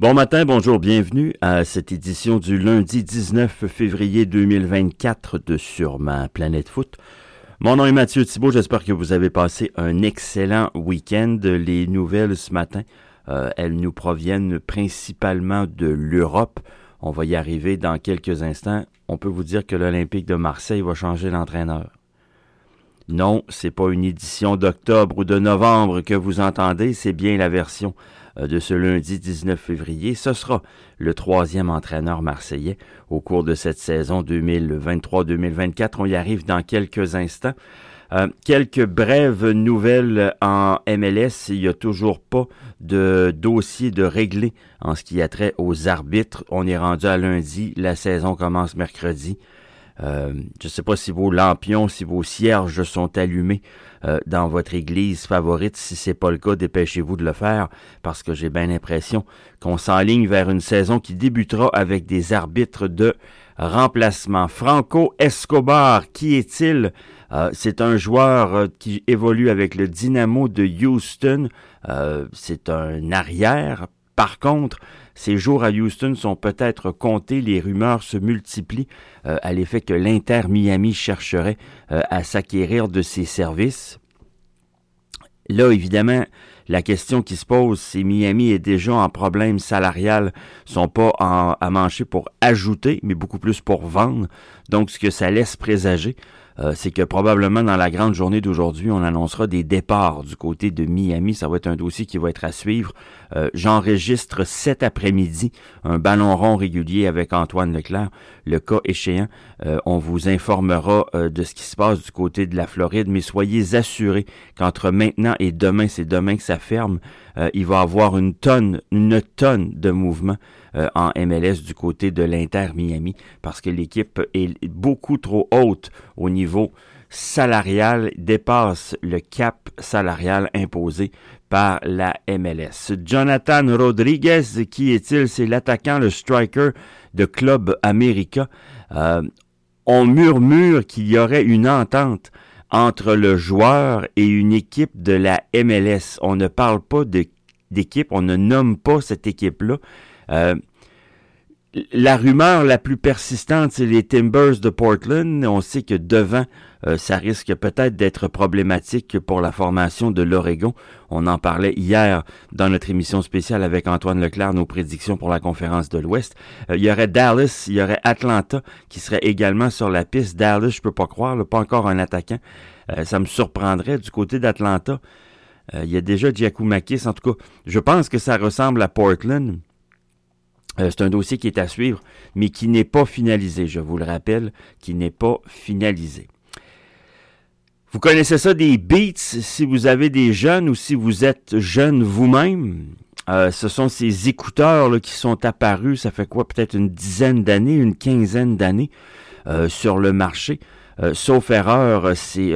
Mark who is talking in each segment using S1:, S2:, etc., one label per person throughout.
S1: Bon matin, bonjour, bienvenue à cette édition du lundi 19 février 2024 de Sur ma planète foot. Mon nom est Mathieu Thibault, j'espère que vous avez passé un excellent week-end. Les nouvelles ce matin, euh, elles nous proviennent principalement de l'Europe. On va y arriver dans quelques instants. On peut vous dire que l'Olympique de Marseille va changer d'entraîneur. Non, c'est pas une édition d'octobre ou de novembre que vous entendez, c'est bien la version de ce lundi 19 février. Ce sera le troisième entraîneur marseillais au cours de cette saison 2023-2024. On y arrive dans quelques instants. Euh, quelques brèves nouvelles en MLS. Il n'y a toujours pas de dossier de réglé en ce qui a trait aux arbitres. On est rendu à lundi. La saison commence mercredi. Euh, je ne sais pas si vos lampions, si vos cierges sont allumés euh, dans votre église favorite. Si c'est pas le cas, dépêchez-vous de le faire parce que j'ai bien l'impression qu'on s'enligne vers une saison qui débutera avec des arbitres de remplacement. Franco Escobar, qui est-il? Euh, c'est un joueur qui évolue avec le Dynamo de Houston. c'est un arrière. Par contre, ces jours à Houston sont peut-être comptés. Les rumeurs se multiplient euh, à l'effet que l'Inter Miami chercherait euh, à s'acquérir de ses services. Là, évidemment, la question qui se pose, c'est Miami est déjà en problème salarial, sont pas à mancher pour ajouter, mais beaucoup plus pour vendre. Donc, ce que ça laisse présager, euh, c'est que probablement dans la grande journée d'aujourd'hui, on annoncera des départs du côté de Miami. Ça va être un dossier qui va être à suivre. Euh, j'enregistre cet après-midi un ballon rond régulier avec Antoine Leclerc. Le cas échéant, euh, on vous informera de ce qui se passe du côté de la Floride, mais soyez assurés qu'entre maintenant et demain, c'est demain que ça ferme, il va avoir une tonne, une tonne de mouvements euh, en MLS du côté de l'Inter Miami parce que l'équipe est beaucoup trop haute au niveau salarial, dépasse le cap salarial imposé par la MLS. Jonathan Rodriguez, qui est-il? C'est l'attaquant, le striker de Club America. Euh, on murmure qu'il y aurait une entente entre le joueur et une équipe de la MLS. On ne parle pas d'équipe, on ne nomme pas cette équipe-là. Euh, la rumeur la plus persistante, c'est les Timbers de Portland. On sait que devant, euh, ça risque peut-être d'être problématique pour la formation de l'Oregon. On en parlait hier dans notre émission spéciale avec Antoine Leclerc, nos prédictions pour la conférence de l'Ouest. Euh, il y aurait Dallas, il y aurait Atlanta qui serait également sur la piste. Dallas, je peux pas croire, pas encore un attaquant. ça me surprendrait du côté d'Atlanta. il y a déjà Giacomakis. En tout cas, je pense que ça ressemble à Portland. Euh, c'est un dossier qui est à suivre, mais qui n'est pas finalisé, je vous le rappelle, qui n'est pas finalisé. Vous connaissez ça des beats si vous avez des jeunes ou si vous êtes jeune vous-même. Euh, ce sont ces écouteurs qui sont apparus, ça fait quoi, peut-être une dizaine d'années, une quinzaine d'années euh, sur le marché. sauf erreur, c'est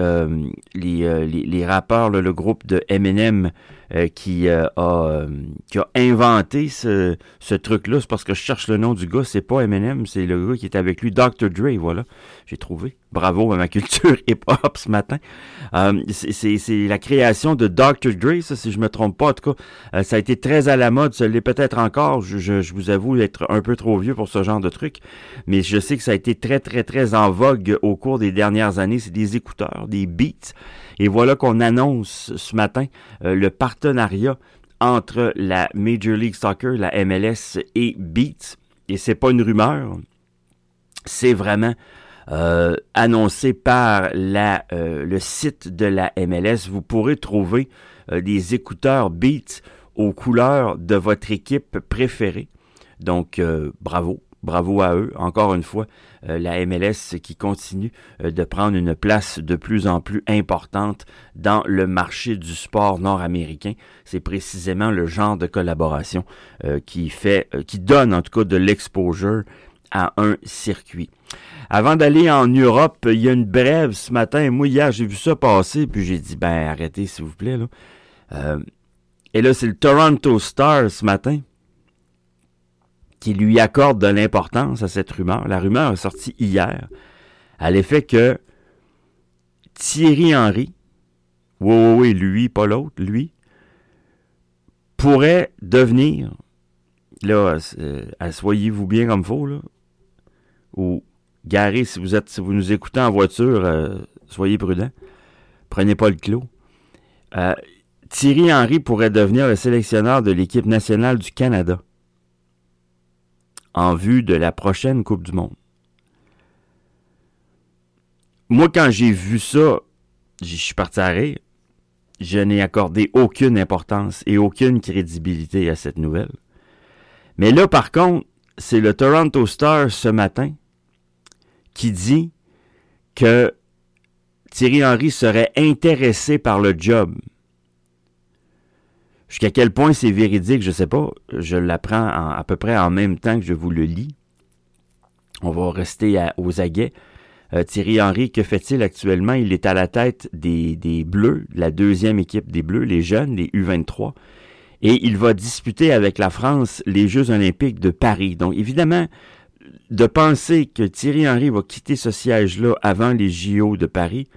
S1: les, les, rappeurs, le groupe de Eminem euh, qui, euh, a, euh, qui a inventé ce, ce truc-là. C'est parce que je cherche le nom du gars. C'est pas Eminem, c'est le gars qui est avec lui, Dr. Dre, voilà. J'ai trouvé. Bravo à ma culture hip-hop ce matin. c'est la création de Dr. Dre, ça, si je me trompe pas. En tout cas, ça a été très à la mode. Ça l'est peut-être encore. Je, je, je, vous avoue être un peu trop vieux pour ce genre de truc. Mais je sais que ça a été très, très, très en vogue au cours des dernières années. C'est des écouteurs, des beats. Et voilà qu'on annonce ce matin le partenariat entre la Major League Soccer, la MLS et Beats. Et c'est pas une rumeur, c'est vraiment euh, annoncé par euh, le site de la MLS. Vous pourrez trouver euh, des écouteurs Beats aux couleurs de votre équipe préférée. Donc, bravo. Bravo à eux. Encore une fois, euh, la MLS qui continue euh, de prendre une place de plus en plus importante dans le marché du sport nord-américain. C'est précisément le genre de collaboration euh, qui fait, qui donne en tout cas de l'exposure à un circuit. Avant d'aller en Europe, il y a une brève ce matin. Moi, hier, j'ai vu ça passer, puis j'ai dit, ben, arrêtez, s'il vous plaît, et là, c'est le Toronto Star ce matin qui lui accorde de l'importance à cette rumeur. La rumeur est sortie hier à l'effet que Thierry Henry, oui, oui, oui, lui, pas l'autre, lui, pourrait devenir là, euh, assoyez-vous bien comme faut, là. Ou, garez, si vous êtes, si vous nous écoutez en voiture, euh, soyez prudents. Prenez pas le clos. Euh, Thierry Henry pourrait devenir le sélectionneur de l'équipe nationale du Canada en vue de la prochaine Coupe du Monde. Moi, quand j'ai vu ça, je suis parti à. Je n'ai accordé aucune importance et aucune crédibilité à cette nouvelle. Mais là, par contre, c'est le Toronto Star ce matin qui dit que Thierry Henry serait intéressé par le job. Jusqu'à quel point c'est véridique, je ne sais pas. Je l'apprends à peu près en même temps que je vous le lis. On va rester aux aguets. Euh, Thierry Henry, que fait-il actuellement? Il est à la tête des, des Bleus, la deuxième équipe des Bleus, les jeunes, les U23. Et il va disputer avec la France les Jeux olympiques de Paris. Donc, évidemment, de penser que Thierry Henry va quitter ce siège-là avant les JO de Paris,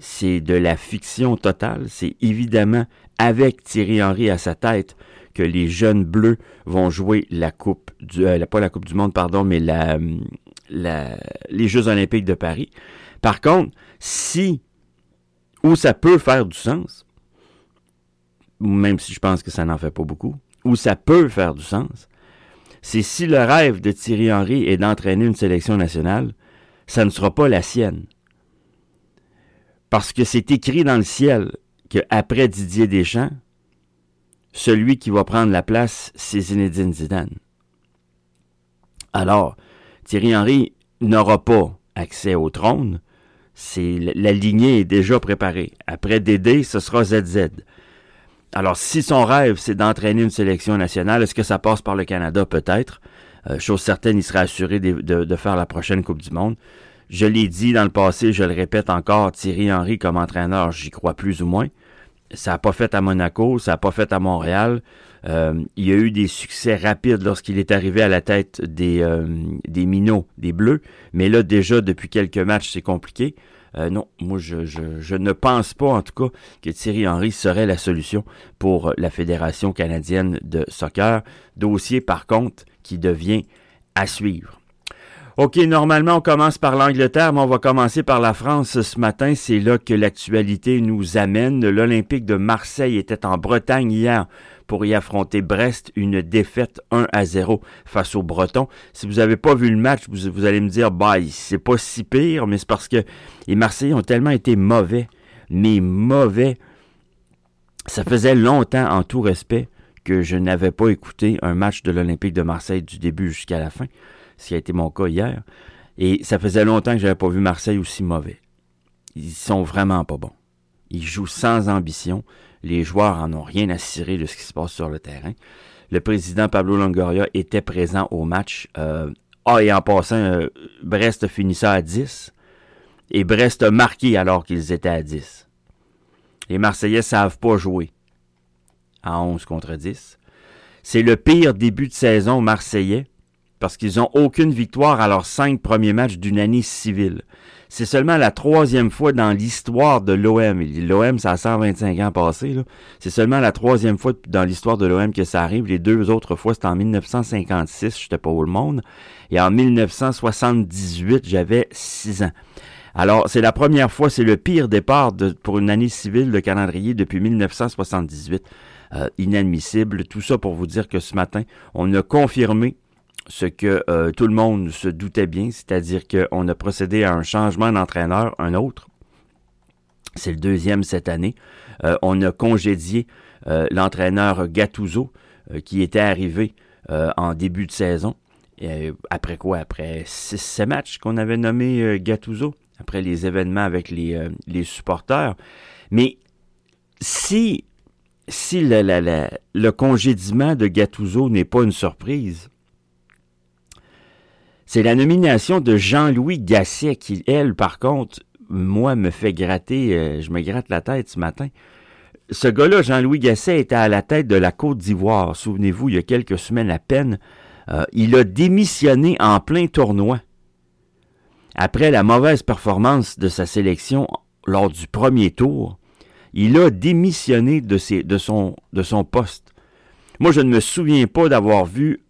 S1: c'est de la fiction totale. C'est évidemment avec Thierry Henry à sa tête que les jeunes bleus vont jouer la coupe du euh, pas la coupe du monde pardon mais la, les Jeux olympiques de Paris. Par contre, si où ça peut faire du sens, même si je pense que ça n'en fait pas beaucoup, où ça peut faire du sens, c'est si le rêve de Thierry Henry est d'entraîner une sélection nationale, ça ne sera pas la sienne. Parce que c'est écrit dans le ciel qu'après Didier Deschamps, celui qui va prendre la place, c'est Zinedine Zidane. Alors, Thierry Henry n'aura pas accès au trône. C'est la lignée est déjà préparée. Après Dédé, ce sera ZZ. Alors, si son rêve, c'est d'entraîner une sélection nationale, est-ce que ça passe par le Canada? Peut-être. Euh, chose certaine, il sera assuré de, de, faire la prochaine Coupe du Monde. Je l'ai dit dans le passé, je le répète encore, Thierry Henry comme entraîneur, j'y crois plus ou moins. Ça n'a pas fait à Monaco, ça n'a pas fait à Montréal. Euh, il y a eu des succès rapides lorsqu'il est arrivé à la tête des, euh, des minots, des bleus. Mais là, déjà, depuis quelques matchs, c'est compliqué. Euh, non, moi, je, je, je, ne pense pas, en tout cas, que Thierry Henry serait la solution pour la Fédération canadienne de soccer. Dossier, par contre, qui devient à suivre. OK, normalement, on commence par l'Angleterre, mais on va commencer par la France ce matin. C'est là que l'actualité nous amène. L'Olympique de Marseille était en Bretagne hier pour y affronter Brest, une défaite 1 à 0 face aux Bretons. Si vous n'avez pas vu le match, vous, allez me dire, bah, c'est pas si pire, mais c'est parce que les Marseillais ont tellement été mauvais, mais mauvais. Ça faisait longtemps, en tout respect, que je n'avais pas écouté un match de l'Olympique de Marseille du début jusqu'à la fin ce qui a été mon cas hier. Et ça faisait longtemps que j'avais pas vu Marseille aussi mauvais. Ils sont vraiment pas bons. Ils jouent sans ambition. Les joueurs en ont rien à cirer de ce qui se passe sur le terrain. Le président Pablo Longoria était présent au match. Euh, ah, et en passant, euh, Brest finissait à 10. Et Brest a marqué alors qu'ils étaient à 10. Les Marseillais savent pas jouer à 11 contre 10. C'est le pire début de saison marseillais parce qu'ils n'ont aucune victoire à leurs cinq premiers matchs d'une année civile. C'est seulement la troisième fois dans l'histoire de l'OM. L'OM, ça a 125 ans passé. C'est seulement la troisième fois dans l'histoire de l'OM que ça arrive. Les deux autres fois, c'était en 1956, j'étais pas au monde. Et en 1978, j'avais 6 ans. Alors, c'est la première fois, c'est le pire départ pour une année civile de calendrier depuis 1978. Euh, inadmissible. Tout ça pour vous dire que ce matin, on a confirmé ce que euh, tout le monde se doutait bien, c'est-à-dire qu'on a procédé à un changement d'entraîneur, un autre. C'est le deuxième cette année. Euh, on a congédié euh, l'entraîneur Gattuso, qui était arrivé en début de saison. Après quoi? Après 6 matchs qu'on avait nommé Gattuso, après les événements avec les, les supporters. Mais si, si le, le congédiement de Gattuso n'est pas une surprise, c'est la nomination de Jean-Louis Gasset qui, elle, par contre, moi, me fait gratter, euh, je me gratte la tête ce matin. Ce gars-là, Jean-Louis Gasset, était à la tête de la Côte d'Ivoire. Souvenez-vous, il y a quelques semaines à peine. Euh, il a démissionné en plein tournoi. Après la mauvaise performance de sa sélection lors du premier tour, il a démissionné de, son poste. Moi, je ne me souviens pas d'avoir vu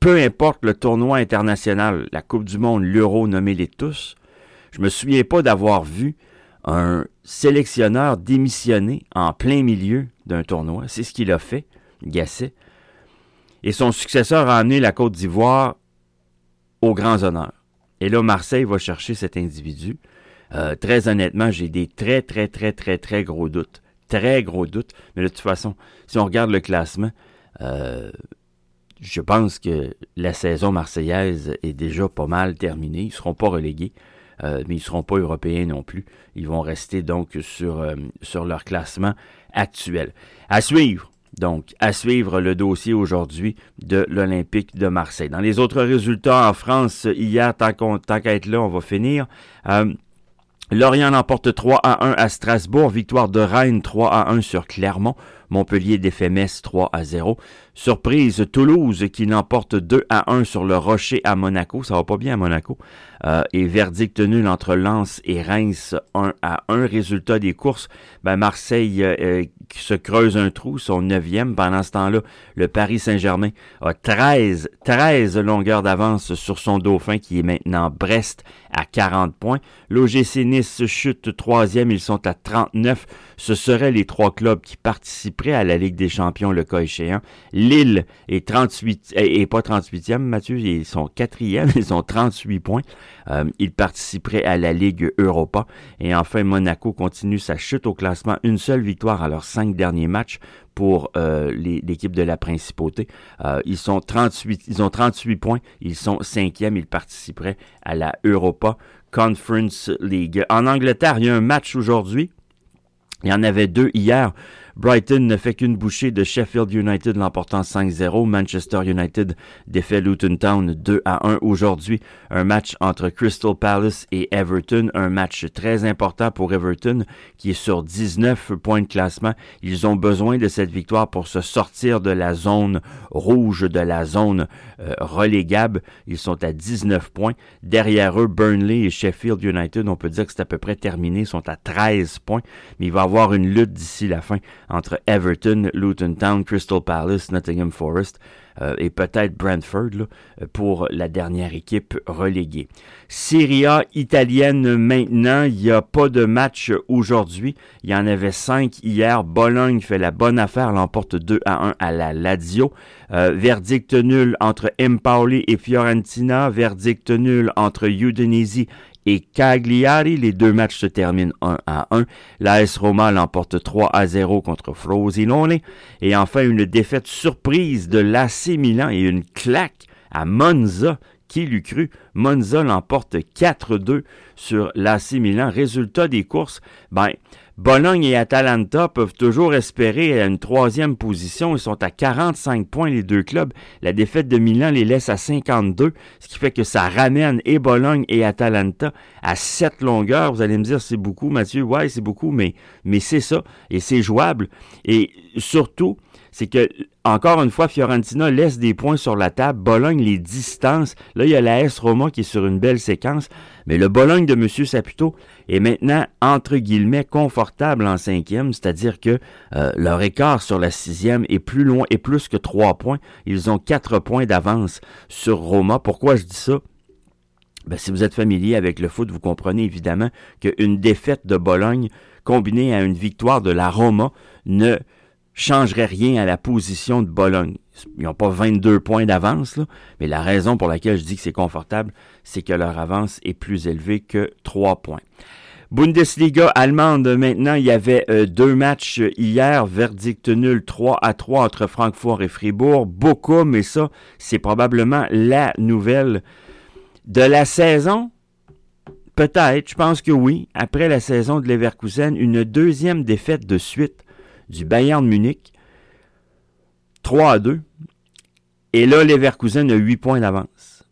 S1: peu importe le tournoi international, la Coupe du Monde, l'Euro, nommez-les tous, je me souviens pas d'avoir vu un sélectionneur démissionner en plein milieu d'un tournoi. C'est ce qu'il a fait, Gasset. Et son successeur a amené la Côte d'Ivoire aux grands honneurs. Et là, Marseille va chercher cet individu. Euh, très honnêtement, j'ai des très, très, très, très, très gros doutes. Très gros doutes. Mais de toute façon, si on regarde le classement, euh, je pense que la saison marseillaise est déjà pas mal terminée. Ils ne seront pas relégués, euh, mais ils ne seront pas européens non plus. Ils vont rester donc sur, sur leur classement actuel. À suivre. Donc, à suivre le dossier aujourd'hui de l'Olympique de Marseille. Dans les autres résultats en France, hier, tant qu'à être là, on va finir. Lorient emporte 3 à 1 à Strasbourg, victoire de Rennes 3 à 1 sur Clermont, Montpellier défait Metz 3 à 0. Surprise, Toulouse qui l'emporte 2 à 1 sur le Rocher à Monaco, ça va pas bien à Monaco. Euh, et verdict nul entre Lens et Reims 1 à 1. Résultat des courses, ben Marseille euh, euh, se creuse un trou, son neuvième. Pendant ce temps-là, le Paris Saint-Germain a 13, 13 longueurs d'avance sur son dauphin qui est maintenant Brest à 40 points. L'OGC Nice chute troisième, ils sont à 39. Ce seraient les trois clubs qui participeraient à la Ligue des champions le cas échéant. Lille est 38, et pas 38e, Mathieu, ils sont quatrième, ils ont 38 points. Euh, ils participeraient à la Ligue Europa. Et enfin, Monaco continue sa chute au classement. Une seule victoire à leurs cinq derniers matchs pour euh, l'équipe de la principauté. Euh, ils sont 38, ils ont 38 points. Ils sont cinquièmes. Ils participeraient à la Europa Conference League. En Angleterre, il y a un match aujourd'hui. Il y en avait deux hier. Brighton ne fait qu'une bouchée de Sheffield United l'emportant 5-0. Manchester United défait Luton Town 2 à 1 aujourd'hui. Un match entre Crystal Palace et Everton. Un match très important pour Everton qui est sur 19 points de classement. Ils ont besoin de cette victoire pour se sortir de la zone rouge, de la zone euh, relégable. Ils sont à 19 points. Derrière eux, Burnley et Sheffield United, on peut dire que c'est à peu près terminé, sont à 13 points. Mais il va y avoir une lutte d'ici la fin entre Everton, Luton Town, Crystal Palace, Nottingham Forest euh, et peut-être Brentford pour la dernière équipe reléguée. Serie A italienne maintenant, il n'y a pas de match aujourd'hui. Il y en avait cinq hier. Bologne fait la bonne affaire, l'emporte 2 à 1 à la Lazio. Euh, verdict nul entre Empoli et Fiorentina. Verdict nul entre Udinese et Cagliari. Les deux matchs se terminent 1 à 1. L'AS Roma l'emporte 3 à 0 contre Frosinone. Et enfin, une défaite surprise de l'AC Milan et une claque à Monza. Qui l'eût cru? Monza l'emporte 4-2 sur l'AC Milan. Résultat des courses, ben, Bologne et Atalanta peuvent toujours espérer une troisième position. Ils sont à 45 points, les deux clubs. La défaite de Milan les laisse à 52, ce qui fait que ça ramène et Bologne et Atalanta à 7 longueurs. Vous allez me dire, c'est beaucoup, Mathieu. Ouais, c'est beaucoup, mais, mais c'est ça. Et c'est jouable. Et surtout, c'est que, encore une fois, Fiorentina laisse des points sur la table. Bologne les distance. Là, il y a la S Roma qui est sur une belle séquence. Mais le Bologne de M. Saputo est maintenant, entre guillemets, confortable en cinquième, c'est-à-dire que euh, leur écart sur la sixième est plus loin et plus que trois points. Ils ont quatre points d'avance sur Roma. Pourquoi je dis ça? Ben, si vous êtes familier avec le foot, vous comprenez évidemment qu'une défaite de Bologne combinée à une victoire de la Roma ne changerait rien à la position de Bologne. Ils n'ont pas 22 points d'avance, mais la raison pour laquelle je dis que c'est confortable, c'est que leur avance est plus élevée que 3 points. Bundesliga allemande, maintenant, il y avait euh, deux matchs hier, verdict nul 3 à 3 entre Francfort et Fribourg. Beaucoup, mais ça, c'est probablement la nouvelle de la saison. Peut-être, je pense que oui. Après la saison de Leverkusen, une deuxième défaite de suite du Bayern de Munich. 3 à 2. Et là, Leverkusen a 8 points d'avance.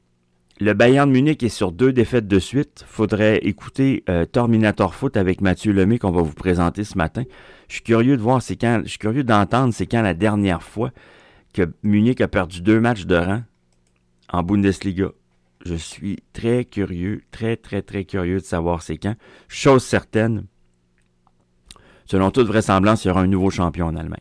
S1: Le Bayern de Munich est sur deux défaites de suite. Faudrait écouter euh, Terminator Foot avec Mathieu Lemay qu'on va vous présenter ce matin. Je suis curieux de voir c'est quand, je suis curieux d'entendre c'est quand la dernière fois que Munich a perdu deux matchs de rang en Bundesliga. Je suis très curieux, très très très curieux de savoir c'est quand. Chose certaine, selon toute vraisemblance, il y aura un nouveau champion en Allemagne.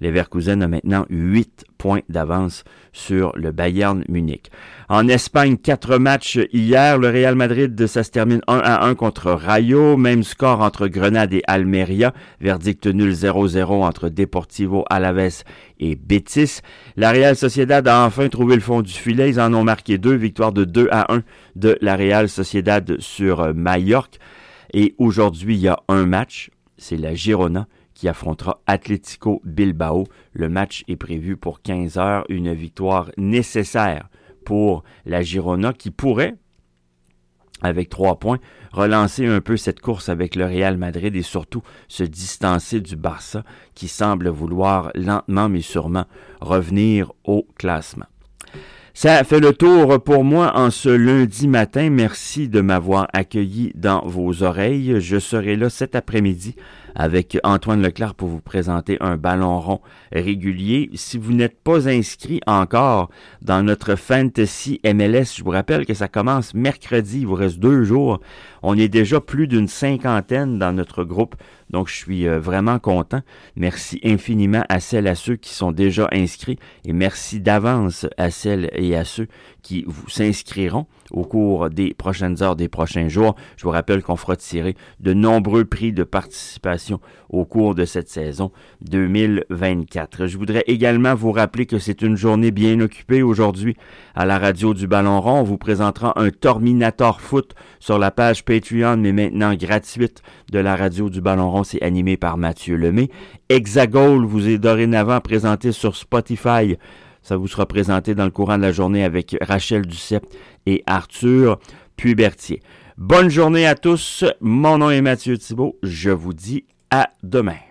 S1: Leverkusen a maintenant 8 points d'avance sur le Bayern Munich. En Espagne, quatre matchs hier. Le Real Madrid, ça se termine 1 à 1 contre Rayo. Même score entre Grenade et Almeria. Verdict nul 0-0 entre Deportivo Alaves et Betis. La Real Sociedad a enfin trouvé le fond du filet. Ils en ont marqué deux. Victoire de 2 à 1 de la Real Sociedad sur Mallorca. Et aujourd'hui, il y a un match. C'est la Girona qui affrontera Atlético Bilbao. Le match est prévu pour 15 heures. Une victoire nécessaire pour la Girona qui pourrait, avec trois points, relancer un peu cette course avec le Real Madrid et surtout se distancer du Barça qui semble vouloir lentement mais sûrement revenir au classement. Ça fait le tour pour moi en ce lundi matin. Merci de m'avoir accueilli dans vos oreilles. Je serai là cet après-midi avec Antoine Leclerc pour vous présenter un ballon rond régulier. Si vous n'êtes pas inscrit encore dans notre Fantasy MLS, je vous rappelle que ça commence mercredi, il vous reste deux jours. On est déjà plus d'une cinquantaine dans notre groupe, donc je suis euh, vraiment content. Merci infiniment à celles et à ceux qui sont déjà inscrits et merci d'avance à celles et à ceux qui vous s'inscriront au cours des prochaines heures, des prochains jours. Je vous rappelle qu'on fera tirer de nombreux prix de participation au cours de cette saison 2024. Je voudrais également vous rappeler que c'est une journée bien occupée aujourd'hui à la radio du Ballon Rond. On vous présentera un Terminator Foot sur la page Patreon, mais maintenant gratuite de la radio du Ballon Rond. C'est animé par Mathieu Lemay. Hexagol vous est dorénavant présenté sur Spotify. Ça vous sera présenté dans le courant de la journée avec Rachel Duceppe et Arthur Pubertier. Bonne journée à tous. Mon nom est Mathieu Thibault. Je vous dis à demain.